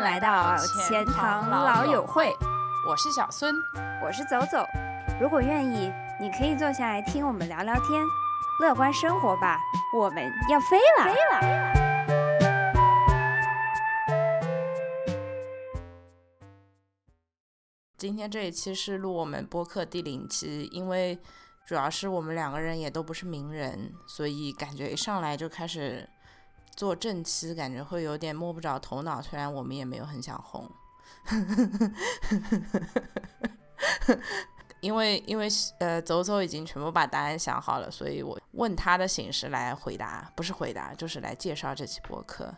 迎来到钱塘老友会，我是小孙，我是走走。如果愿意，你可以坐下来听我们聊聊天，乐观生活吧。我们要飞了，飞了。今天这一期是录我们播客第零期，因为主要是我们两个人也都不是名人，所以感觉一上来就开始。做正妻感觉会有点摸不着头脑，虽然我们也没有很想红，因为因为呃走走已经全部把答案想好了，所以我问他的形式来回答，不是回答就是来介绍这期播客。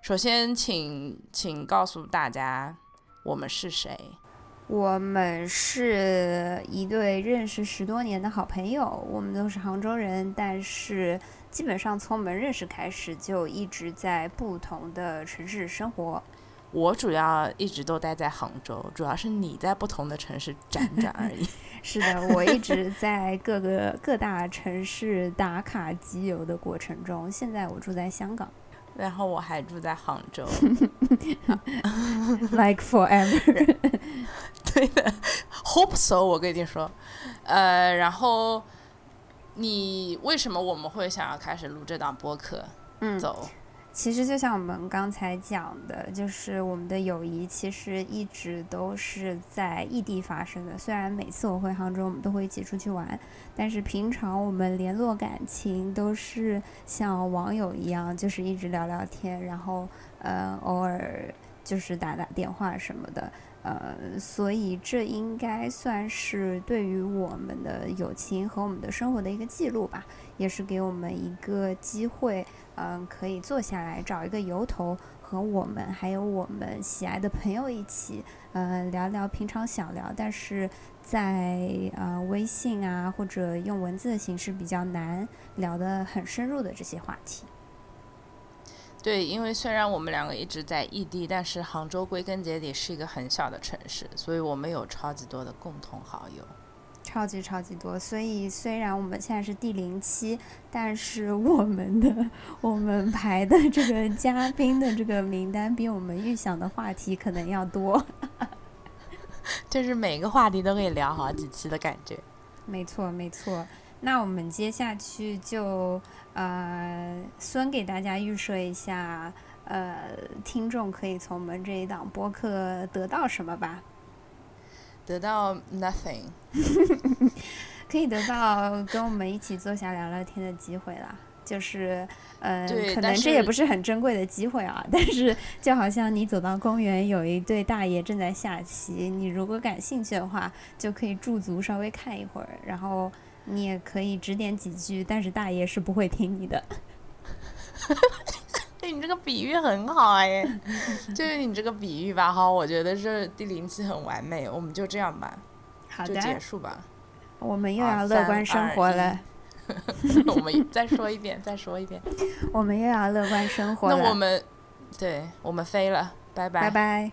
首先，请请告诉大家我们是谁。我们是一对认识十多年的好朋友，我们都是杭州人，但是。基本上从我们认识开始，就一直在不同的城市生活。我主要一直都待在杭州，主要是你在不同的城市辗转而已。是的，我一直在各个各大城市打卡集邮的过程中。现在我住在香港，然后我还住在杭州。Like forever。对的，Hope so。我跟你说，呃，然后。你为什么我们会想要开始录这档播客？嗯，走。其实就像我们刚才讲的，就是我们的友谊其实一直都是在异地发生的。虽然每次我回杭州，我们都会一起出去玩，但是平常我们联络感情都是像网友一样，就是一直聊聊天，然后呃偶尔就是打打电话什么的。呃，所以这应该算是对于我们的友情和我们的生活的一个记录吧，也是给我们一个机会，嗯，可以坐下来找一个由头，和我们还有我们喜爱的朋友一起，呃，聊聊平常想聊，但是在呃微信啊或者用文字的形式比较难聊得很深入的这些话题。对，因为虽然我们两个一直在异地，但是杭州归根结底是一个很小的城市，所以我们有超级多的共同好友，超级超级多。所以虽然我们现在是第零期，但是我们的我们排的这个嘉宾的这个名单比我们预想的话题可能要多，就是每个话题都可以聊好几期的感觉。没错，没错。那我们接下去就呃，孙给大家预设一下，呃，听众可以从我们这一档播客得到什么吧？得到 nothing，可以得到跟我们一起坐下聊聊天的机会啦。就是，呃，可能这也不是很珍贵的机会啊。但是，就好像你走到公园，有一对大爷正在下棋，你如果感兴趣的话，就可以驻足稍微看一会儿，然后。你也可以指点几句，但是大爷是不会听你的。哎，你这个比喻很好哎，就是你这个比喻吧，哈，我觉得这第零期很完美，我们就这样吧，好的，就结束吧。我们又要乐观生活了。我们再说一遍，再说一遍。我们又要乐观生活了。那我们，对，我们飞了，拜拜，拜拜。